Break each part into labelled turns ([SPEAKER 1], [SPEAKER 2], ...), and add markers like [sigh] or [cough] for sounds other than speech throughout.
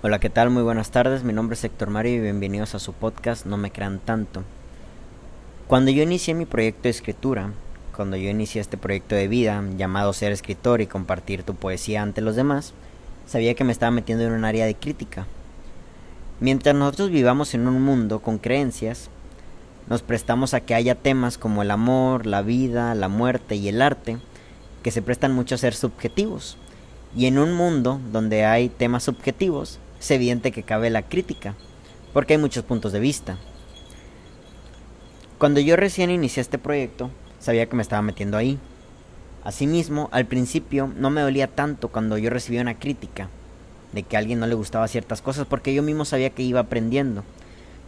[SPEAKER 1] Hola, ¿qué tal? Muy buenas tardes. Mi nombre es Héctor Mario y bienvenidos a su podcast No me crean tanto. Cuando yo inicié mi proyecto de escritura, cuando yo inicié este proyecto de vida llamado ser escritor y compartir tu poesía ante los demás, sabía que me estaba metiendo en un área de crítica. Mientras nosotros vivamos en un mundo con creencias, nos prestamos a que haya temas como el amor, la vida, la muerte y el arte, que se prestan mucho a ser subjetivos. Y en un mundo donde hay temas subjetivos, es evidente que cabe la crítica, porque hay muchos puntos de vista. Cuando yo recién inicié este proyecto, sabía que me estaba metiendo ahí. Asimismo, al principio no me dolía tanto cuando yo recibía una crítica de que a alguien no le gustaba ciertas cosas, porque yo mismo sabía que iba aprendiendo.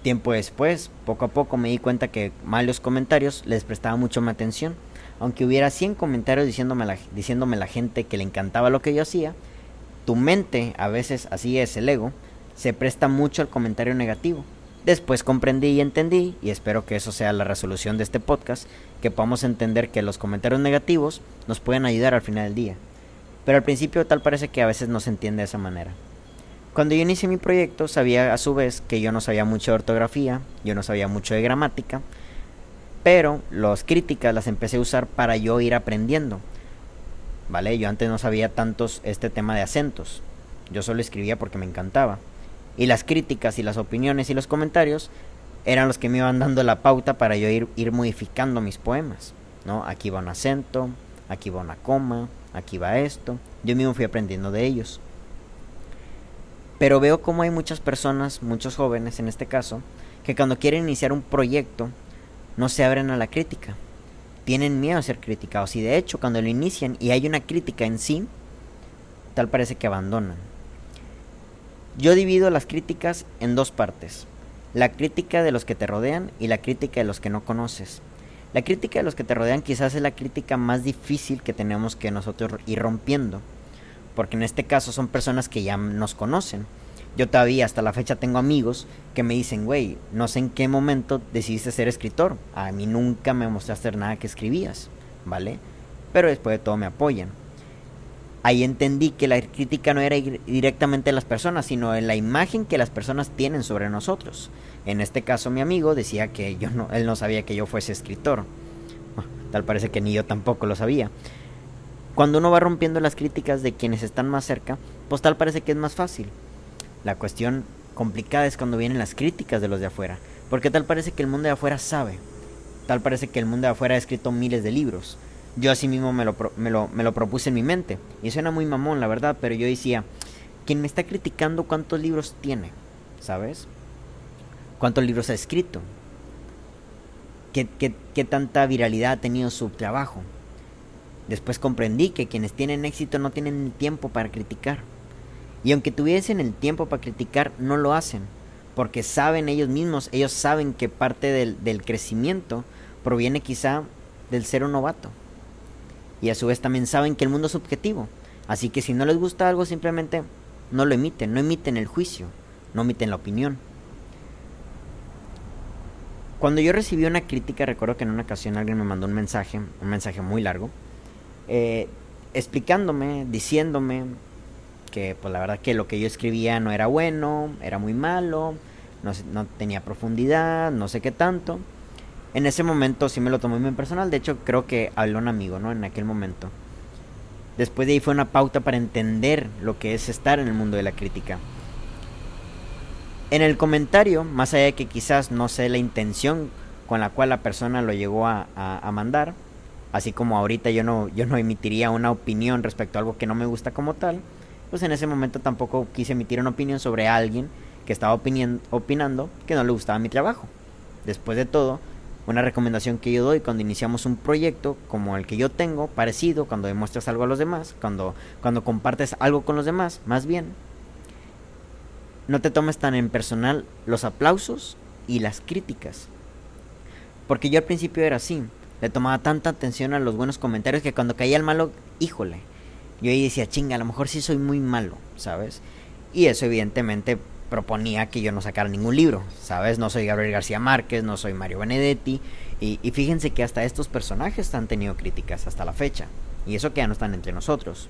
[SPEAKER 1] Tiempo después, poco a poco me di cuenta que malos comentarios les prestaba mucho más atención. Aunque hubiera 100 comentarios diciéndome la, diciéndome la gente que le encantaba lo que yo hacía, tu mente, a veces así es el ego, se presta mucho al comentario negativo. Después comprendí y entendí, y espero que eso sea la resolución de este podcast, que podamos entender que los comentarios negativos nos pueden ayudar al final del día. Pero al principio tal parece que a veces no se entiende de esa manera. Cuando yo inicié mi proyecto sabía a su vez que yo no sabía mucho de ortografía, yo no sabía mucho de gramática, pero las críticas las empecé a usar para yo ir aprendiendo. ¿Vale? Yo antes no sabía tantos este tema de acentos. Yo solo escribía porque me encantaba. Y las críticas y las opiniones y los comentarios eran los que me iban dando la pauta para yo ir, ir modificando mis poemas. ¿no? Aquí va un acento, aquí va una coma, aquí va esto. Yo mismo fui aprendiendo de ellos. Pero veo como hay muchas personas, muchos jóvenes en este caso, que cuando quieren iniciar un proyecto no se abren a la crítica tienen miedo a ser criticados y de hecho cuando lo inician y hay una crítica en sí, tal parece que abandonan. Yo divido las críticas en dos partes. La crítica de los que te rodean y la crítica de los que no conoces. La crítica de los que te rodean quizás es la crítica más difícil que tenemos que nosotros ir rompiendo. Porque en este caso son personas que ya nos conocen. Yo todavía hasta la fecha tengo amigos que me dicen, güey, no sé en qué momento decidiste ser escritor. A mí nunca me mostraste nada que escribías, ¿vale? Pero después de todo me apoyan. Ahí entendí que la crítica no era directamente de las personas, sino en la imagen que las personas tienen sobre nosotros. En este caso mi amigo decía que yo no, él no sabía que yo fuese escritor. Tal parece que ni yo tampoco lo sabía. Cuando uno va rompiendo las críticas de quienes están más cerca, pues tal parece que es más fácil. La cuestión complicada es cuando vienen las críticas de los de afuera, porque tal parece que el mundo de afuera sabe, tal parece que el mundo de afuera ha escrito miles de libros. Yo así mismo me lo, me lo, me lo propuse en mi mente, y suena muy mamón, la verdad, pero yo decía, quien me está criticando cuántos libros tiene, ¿sabes? ¿Cuántos libros ha escrito? ¿Qué, qué, qué tanta viralidad ha tenido su trabajo? Después comprendí que quienes tienen éxito no tienen tiempo para criticar y aunque tuviesen el tiempo para criticar, no lo hacen, porque saben ellos mismos, ellos saben que parte del, del crecimiento proviene quizá del ser un novato. Y a su vez también saben que el mundo es subjetivo. Así que si no les gusta algo, simplemente no lo emiten, no emiten el juicio, no emiten la opinión. Cuando yo recibí una crítica, recuerdo que en una ocasión alguien me mandó un mensaje, un mensaje muy largo, eh, explicándome, diciéndome que pues la verdad que lo que yo escribía no era bueno, era muy malo, no, no tenía profundidad, no sé qué tanto. En ese momento sí me lo tomé muy personal, de hecho creo que habló un amigo, ¿no? En aquel momento. Después de ahí fue una pauta para entender lo que es estar en el mundo de la crítica. En el comentario, más allá de que quizás no sé la intención con la cual la persona lo llegó a, a, a mandar, así como ahorita yo no, yo no emitiría una opinión respecto a algo que no me gusta como tal, pues en ese momento tampoco quise emitir una opinión sobre alguien que estaba opinando que no le gustaba mi trabajo. Después de todo, una recomendación que yo doy cuando iniciamos un proyecto como el que yo tengo, parecido, cuando demuestras algo a los demás, cuando, cuando compartes algo con los demás, más bien, no te tomes tan en personal los aplausos y las críticas. Porque yo al principio era así, le tomaba tanta atención a los buenos comentarios que cuando caía el malo, híjole, yo ahí decía, chinga, a lo mejor sí soy muy malo, ¿sabes? Y eso evidentemente proponía que yo no sacara ningún libro, ¿sabes? No soy Gabriel García Márquez, no soy Mario Benedetti, y, fíjense que hasta estos personajes han tenido críticas hasta la fecha, y eso que ya no están entre nosotros.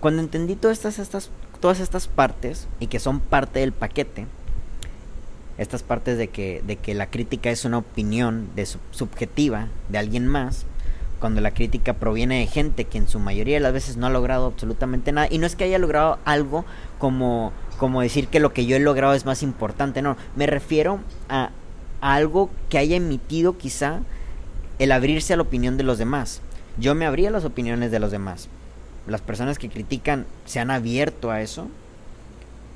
[SPEAKER 1] Cuando entendí todas estas, estas todas estas partes y que son parte del paquete, estas partes de que, de que la crítica es una opinión de subjetiva de alguien más, cuando la crítica proviene de gente que en su mayoría de las veces no ha logrado absolutamente nada, y no es que haya logrado algo como, como decir que lo que yo he logrado es más importante, no, me refiero a, a algo que haya emitido quizá el abrirse a la opinión de los demás. Yo me abrí a las opiniones de los demás. Las personas que critican se han abierto a eso.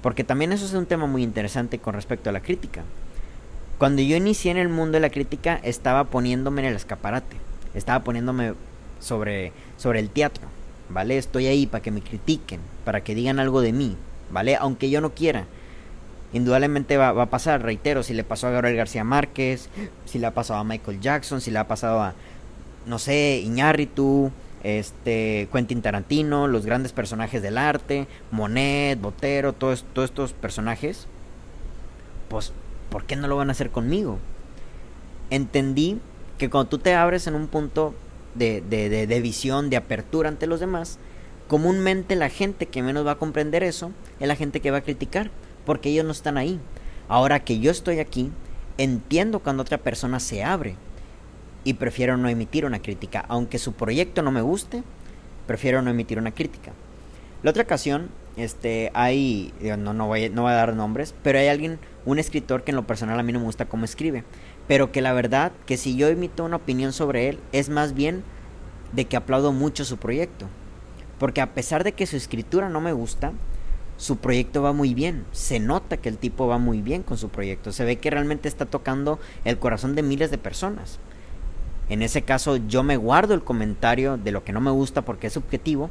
[SPEAKER 1] Porque también eso es un tema muy interesante con respecto a la crítica. Cuando yo inicié en el mundo de la crítica estaba poniéndome en el escaparate. Estaba poniéndome sobre, sobre el teatro. ¿Vale? Estoy ahí para que me critiquen, para que digan algo de mí. ¿Vale? Aunque yo no quiera indudablemente va, a pasar, reitero, si le pasó a Gabriel García Márquez, si le ha pasado a Michael Jackson, si le ha pasado a, no sé, Iñárritu, este, Quentin Tarantino, los grandes personajes del arte, Monet, Botero, todos, todos estos personajes, pues, ¿por qué no lo van a hacer conmigo? Entendí que cuando tú te abres en un punto de, de, visión, de apertura ante los demás, comúnmente la gente que menos va a comprender eso es la gente que va a criticar porque ellos no están ahí. Ahora que yo estoy aquí, entiendo cuando otra persona se abre y prefiero no emitir una crítica. Aunque su proyecto no me guste, prefiero no emitir una crítica. La otra ocasión, este, hay, no, no, voy, no voy a dar nombres, pero hay alguien, un escritor que en lo personal a mí no me gusta cómo escribe, pero que la verdad que si yo emito una opinión sobre él es más bien de que aplaudo mucho su proyecto. Porque a pesar de que su escritura no me gusta, su proyecto va muy bien. Se nota que el tipo va muy bien con su proyecto. Se ve que realmente está tocando el corazón de miles de personas. En ese caso yo me guardo el comentario de lo que no me gusta porque es subjetivo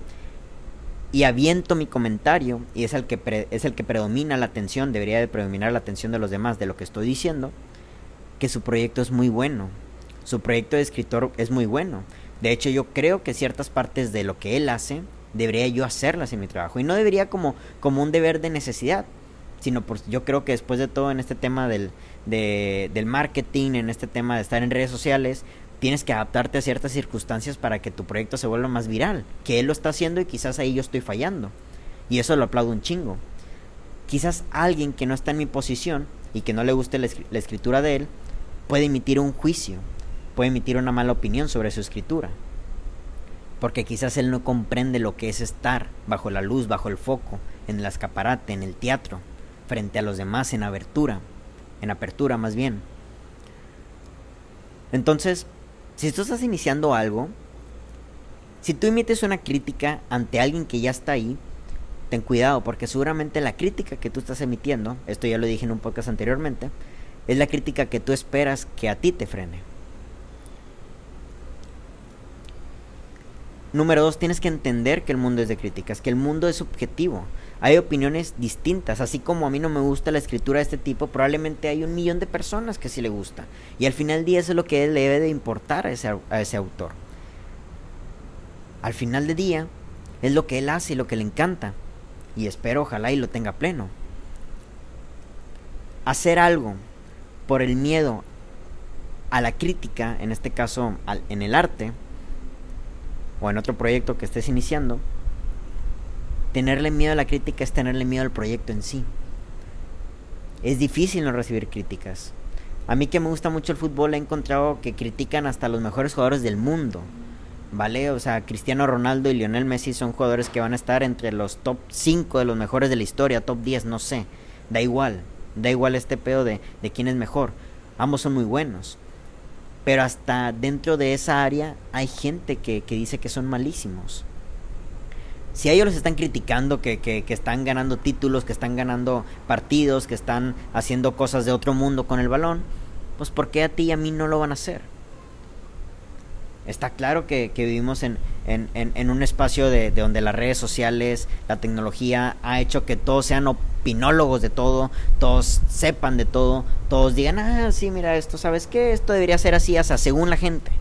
[SPEAKER 1] y aviento mi comentario y es el que es el que predomina la atención, debería de predominar la atención de los demás de lo que estoy diciendo, que su proyecto es muy bueno. Su proyecto de escritor es muy bueno. De hecho, yo creo que ciertas partes de lo que él hace debería yo hacerlas en mi trabajo. Y no debería como, como un deber de necesidad, sino por, yo creo que después de todo en este tema del, del marketing, en este tema de estar en redes sociales, tienes que adaptarte a ciertas circunstancias para que tu proyecto se vuelva más viral. Que él lo está haciendo y quizás ahí yo estoy fallando. Y eso lo aplaudo un chingo. Quizás alguien que no está en mi posición y que no le guste la, la escritura de él, puede emitir un juicio, puede emitir una mala opinión sobre su escritura porque quizás él no comprende lo que es estar bajo la luz, bajo el foco, en el escaparate, en el teatro, frente a los demás en abertura, en apertura más bien. Entonces, si tú estás iniciando algo, si tú emites una crítica ante alguien que ya está ahí, ten cuidado porque seguramente la crítica que tú estás emitiendo, esto ya lo dije en un podcast anteriormente, es la crítica que tú esperas que a ti te frene. Número dos, tienes que entender que el mundo es de críticas, que el mundo es subjetivo. Hay opiniones distintas, así como a mí no me gusta la escritura de este tipo, probablemente hay un millón de personas que sí le gusta. Y al final del día eso es lo que le debe de importar a ese, a ese autor. Al final del día es lo que él hace y lo que le encanta. Y espero, ojalá y lo tenga pleno. Hacer algo por el miedo a la crítica, en este caso en el arte, o en otro proyecto que estés iniciando, tenerle miedo a la crítica es tenerle miedo al proyecto en sí. Es difícil no recibir críticas. A mí que me gusta mucho el fútbol he encontrado que critican hasta los mejores jugadores del mundo. ¿Vale? O sea, Cristiano Ronaldo y Lionel Messi son jugadores que van a estar entre los top 5 de los mejores de la historia, top 10, no sé. Da igual. Da igual este pedo de, de quién es mejor. Ambos son muy buenos. Pero hasta dentro de esa área hay gente que, dice que son malísimos. Si a ellos los están criticando, que, que, que, están ganando títulos, que están ganando partidos, que están haciendo cosas de otro mundo con el balón, pues ¿por qué a ti y a mí no lo van a hacer? Está claro que, vivimos en, en, un espacio de, de, donde las redes sociales, la tecnología ha hecho que todos sean opinólogos de todo, todos sepan de todo, todos digan, ah, sí, mira, esto, ¿sabes qué? Esto debería ser así, o sea, según la gente.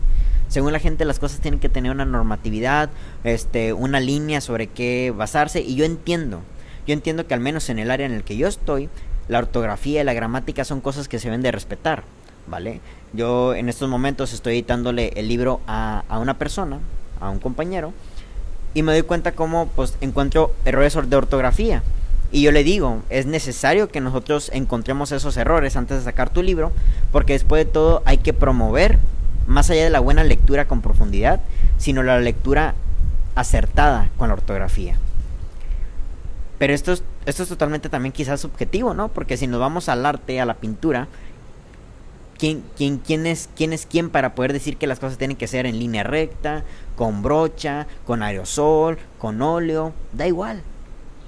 [SPEAKER 1] Según la gente las cosas tienen que tener una normatividad, este, una línea sobre qué basarse y yo entiendo, yo entiendo que al menos en el área en el que yo estoy, la ortografía y la gramática son cosas que se deben de respetar, ¿vale? Yo en estos momentos estoy editándole el libro a, a una persona, a un compañero, y me doy cuenta cómo pues encuentro errores de ortografía Y yo le digo, es necesario que nosotros encontremos esos errores antes de sacar tu libro, porque después de todo hay que promover, más allá de la buena lectura con profundidad, sino la lectura acertada con la ortografía. Pero esto es, esto es totalmente también quizás subjetivo, ¿no? Porque si nos vamos al arte, a la pintura, ¿quién, quién, quién, es, ¿quién es quién para poder decir que las cosas tienen que ser en línea recta, con brocha, con aerosol, con óleo? Da igual.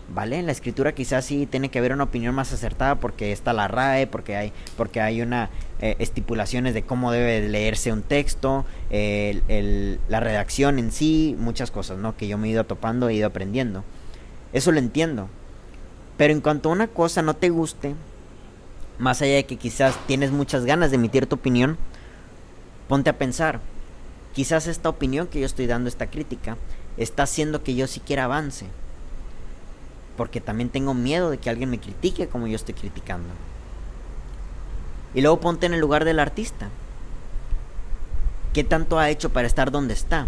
[SPEAKER 1] ¿vale? En la escritura quizás sí tiene que haber una opinión más acertada porque está la RAE, porque hay, porque hay una eh, estipulaciones de cómo debe leerse un texto, la redacción en sí, muchas cosas, ¿no? Que yo me he ido topando, he ido aprendiendo. Eso lo entiendo. Pero en cuanto a una cosa no te guste, más allá de que quizás tienes muchas ganas de emitir tu opinión, ponte a pensar, quizás esta opinión que yo estoy dando, esta crítica, está haciendo que yo siquiera avance porque también tengo miedo de que alguien me critique como yo estoy criticando. Y luego ponte en el lugar del artista. ¿Qué tanto ha hecho para estar donde está?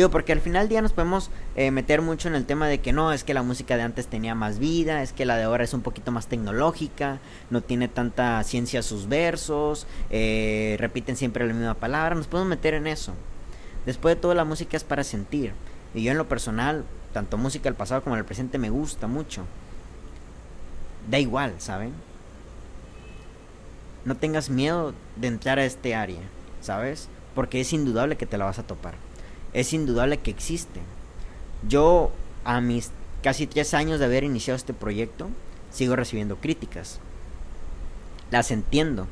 [SPEAKER 1] Digo, porque al final del día nos podemos eh, meter mucho en el tema de que no, es que la música de antes tenía más vida, es que la de ahora es un poquito más tecnológica, no tiene tanta ciencia sus versos, eh, repiten siempre la misma palabra, nos podemos meter en eso. Después de todo, la música es para sentir. Y yo en lo personal, tanto música del pasado como del presente me gusta mucho. Da igual, ¿saben? No tengas miedo de entrar a este área, ¿sabes? Porque es indudable que te la vas a topar. Es indudable que existe. Yo, a mis casi tres años de haber iniciado este proyecto, sigo recibiendo críticas. Las entiendo.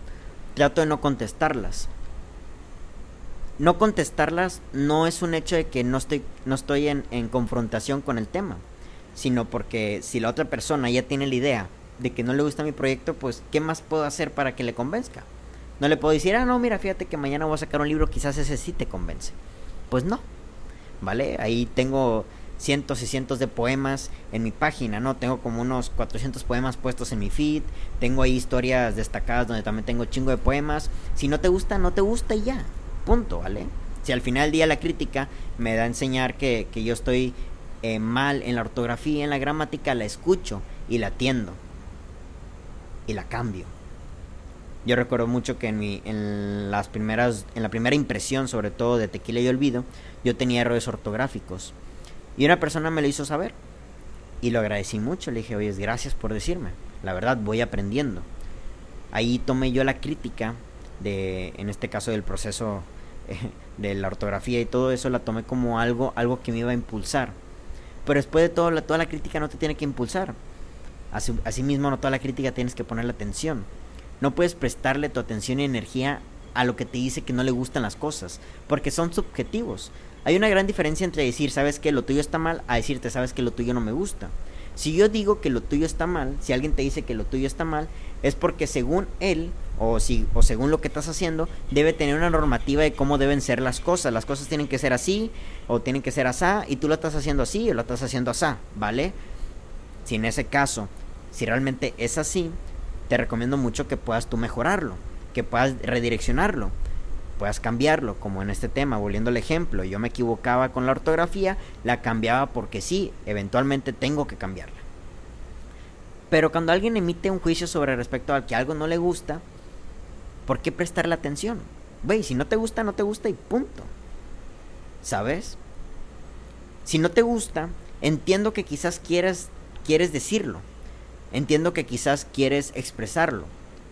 [SPEAKER 1] Trato de no contestarlas no contestarlas no es un hecho de que no estoy, no estoy en, en, confrontación con el tema, sino porque si la otra persona ya tiene la idea de que no le gusta mi proyecto, pues ¿qué más puedo hacer para que le convenzca? No le puedo decir, ah, no, mira, fíjate que mañana voy a sacar un libro, quizás ese sí te convence. Pues no, ¿vale? Ahí tengo cientos y cientos de poemas en mi página, ¿no? Tengo como unos 400 poemas puestos en mi feed, tengo ahí historias destacadas donde también tengo chingo de poemas. Si no te gusta, no te gusta y ya punto, ¿vale? Si al final del día la crítica me da a enseñar que, yo estoy eh, mal en la ortografía, en la gramática, la escucho y la atiendo. Y la cambio. Yo recuerdo mucho que en, mi, en las primeras, en la primera impresión, sobre todo de Tequila y Olvido, yo tenía errores ortográficos. Y una persona me lo hizo saber. Y lo agradecí mucho. Le dije, oye, gracias por decirme. La verdad, voy aprendiendo. Ahí tomé yo la crítica de, en este caso, del proceso [laughs] de la ortografía y todo eso la tomé como algo, algo que me iba a impulsar. Pero después de todo, la, toda la crítica no te tiene que impulsar. Así, mismo no toda la crítica tienes que ponerle atención. No puedes prestarle tu atención y energía a lo que te dice que no le gustan las cosas, porque son subjetivos. Hay una gran diferencia entre decir, sabes que lo tuyo está mal, a decirte, sabes que lo tuyo no me gusta. Si yo digo que lo tuyo está mal, si alguien te dice que lo tuyo está mal, es porque según él o, o según lo que estás haciendo, debe tener una normativa de cómo deben ser las cosas. Las cosas tienen que ser así o tienen que ser asá y tú lo estás haciendo así o lo estás haciendo asá, ¿vale? Si en ese caso, si realmente es así, te recomiendo mucho que puedas tú mejorarlo, que puedas redireccionarlo, puedas cambiarlo, como en este tema, volviendo al ejemplo, yo me equivocaba con la ortografía, la cambiaba porque sí, eventualmente tengo que cambiarla. Pero cuando alguien emite un juicio sobre respecto al que algo no le gusta, ¿por qué prestarle atención? Güey, si no te gusta, no te gusta y punto. ¿Sabes? Si no te gusta, entiendo que quizás quieres, quieres decirlo. Entiendo que quizás quieres expresarlo,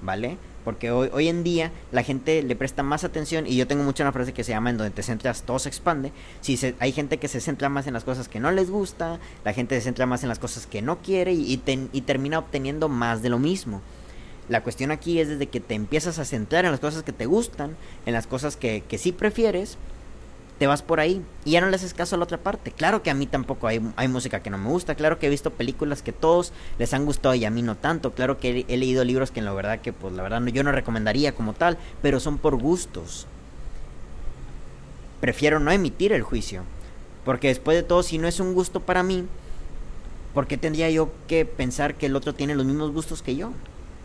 [SPEAKER 1] ¿vale? Porque hoy, hoy en día la gente le presta más atención y yo tengo mucho una frase que se llama en donde te centras todo se expande. Si hay gente que se centra más en las cosas que no les gusta, la gente se centra más en las cosas que no quiere y, y termina obteniendo más de lo mismo. La cuestión aquí es desde que te empiezas a centrar en las cosas que te gustan, en las cosas que, que sí prefieres, te vas por ahí y ya no le haces caso a la otra parte. Claro que a mí tampoco hay, hay, música que no me gusta, claro que he visto películas que todos les han gustado y a mí no tanto, claro que he, leído libros que en la verdad que pues la verdad no, yo no recomendaría como tal, pero son por gustos. Prefiero no emitir el juicio, porque después de todo si no es un gusto para mí, ¿por qué tendría yo que pensar que el otro tiene los mismos gustos que yo?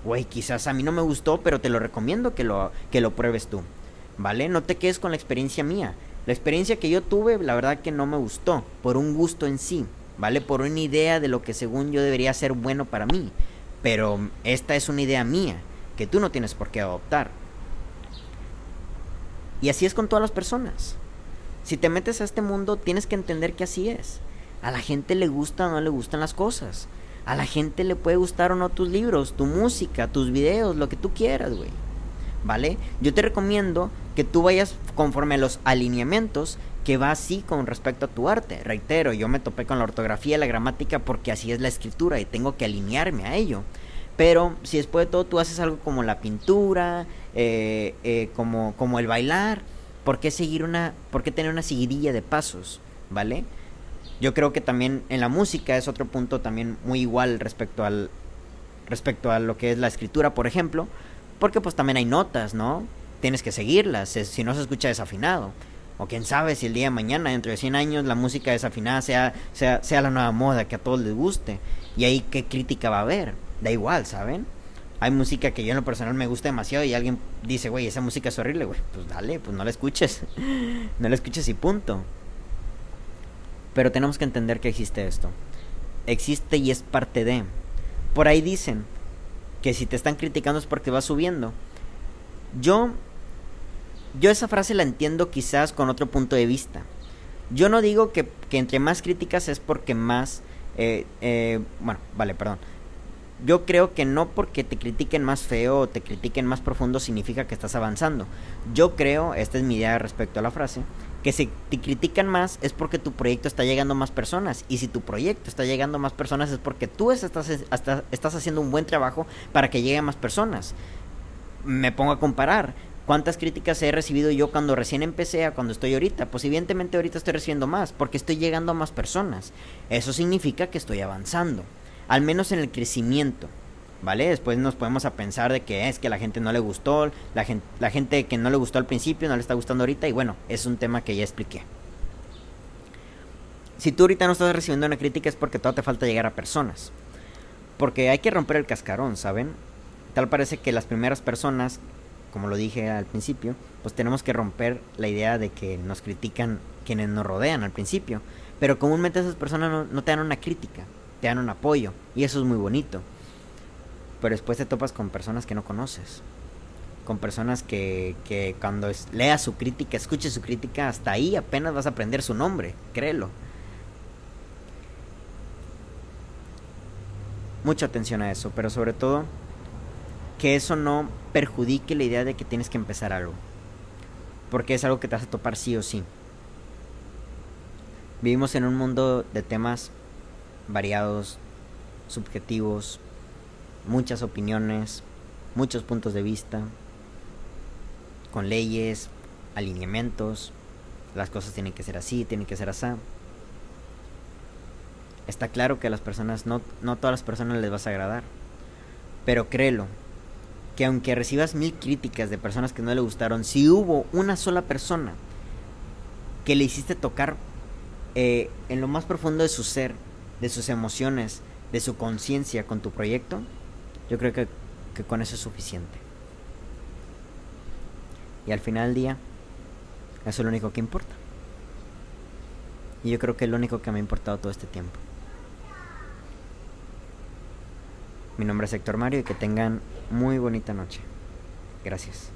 [SPEAKER 1] güey, quizás a mí no me gustó, pero te lo recomiendo que lo, que lo pruebes tú. ¿Vale? No te quedes con la experiencia mía. La experiencia que yo tuve, la verdad que no me gustó, por un gusto en sí. ¿vale? Por una idea de lo que según yo debería ser bueno para mí. Pero esta es una idea mía, que tú no tienes por qué adoptar. Y así es con todas las personas. Si te metes a este mundo, tienes que entender que así es. A la gente le gusta o no le gustan las cosas. A la gente le puede gustar o no tus libros, tu música, tus videos, lo que tú quieras, güey. ¿Vale? Yo te recomiendo que tú vayas conforme a los alineamientos que va así con respecto a tu arte. Reitero, yo me topé con la ortografía y la gramática porque así es la escritura y tengo que alinearme a ello. Pero si después de todo tú haces algo como la pintura, eh, eh, como, como el bailar, ¿por qué seguir una, por qué tener una seguidilla de pasos? ¿Vale? Yo creo que también en la música es otro punto también muy igual respecto al respecto a lo que es la escritura, por ejemplo, porque pues también hay notas, ¿no? Tienes que seguirlas, si no se escucha desafinado. O quién sabe si el día de mañana, dentro de 100 años, la música desafinada sea, sea, sea la nueva moda, que a todos les guste. Y ahí qué crítica va a haber. Da igual, ¿saben? Hay música que yo en lo personal me gusta demasiado y alguien dice, güey, esa música es horrible, güey. Pues dale, pues no la escuches. [laughs] no la escuches y punto. Pero tenemos que entender que existe esto. Existe y es parte de. Por ahí dicen que si te están criticando es porque vas subiendo. Yo yo esa frase la entiendo quizás con otro punto de vista. Yo no digo que, entre más críticas es porque más... Eh, eh, bueno, vale, perdón. Yo creo que no porque te critiquen más feo o te critiquen más profundo significa que estás avanzando. Yo creo, esta es mi idea respecto a la frase, que si te critican más es porque tu proyecto está llegando a más personas. Y si tu proyecto está llegando a más personas es porque tú estás, estás haciendo un buen trabajo para que llegue a más personas. Me pongo a comparar. ¿Cuántas críticas he recibido yo cuando recién empecé a cuando estoy ahorita? Pues evidentemente ahorita estoy recibiendo más, porque estoy llegando a más personas. Eso significa que estoy avanzando, al menos en el crecimiento. ¿Vale? Después nos podemos a pensar de que es que la gente no le gustó, la gente, la gente que no le gustó al principio no le está gustando ahorita y bueno, es un tema que ya expliqué. Si tú ahorita no estás recibiendo una crítica es porque todavía te falta llegar a personas. Porque hay que romper el cascarón, ¿saben? Tal parece que las primeras personas como lo dije al principio, pues tenemos que romper la idea de que nos critican quienes nos rodean al principio. Pero comúnmente esas personas no, te dan una crítica, te dan un apoyo. Y eso es muy bonito. Pero después te topas con personas que no conoces. Con personas que, cuando leas su crítica, escuches su crítica, hasta ahí apenas vas a aprender su nombre, créelo. Mucha atención a eso, pero sobre todo que eso no perjudique la idea de que tienes que empezar algo. Porque es algo que te vas a topar sí o sí. Vivimos en un mundo de temas variados, subjetivos, muchas opiniones, muchos puntos de vista, con leyes, alineamientos, las cosas tienen que ser así, tienen que ser así. Está claro que a las personas, no, no todas las personas les vas a agradar, pero créelo, que aunque recibas mil críticas de personas que no le gustaron, si hubo una sola persona que le hiciste tocar eh, en lo más profundo de su ser, de sus emociones, de su conciencia con tu proyecto, yo creo que, que con eso es suficiente. Y al final del día, eso es lo único que importa. Y yo creo que es lo único que me ha importado todo este tiempo. Mi nombre es Héctor Mario y que tengan muy bonita noche. Gracias.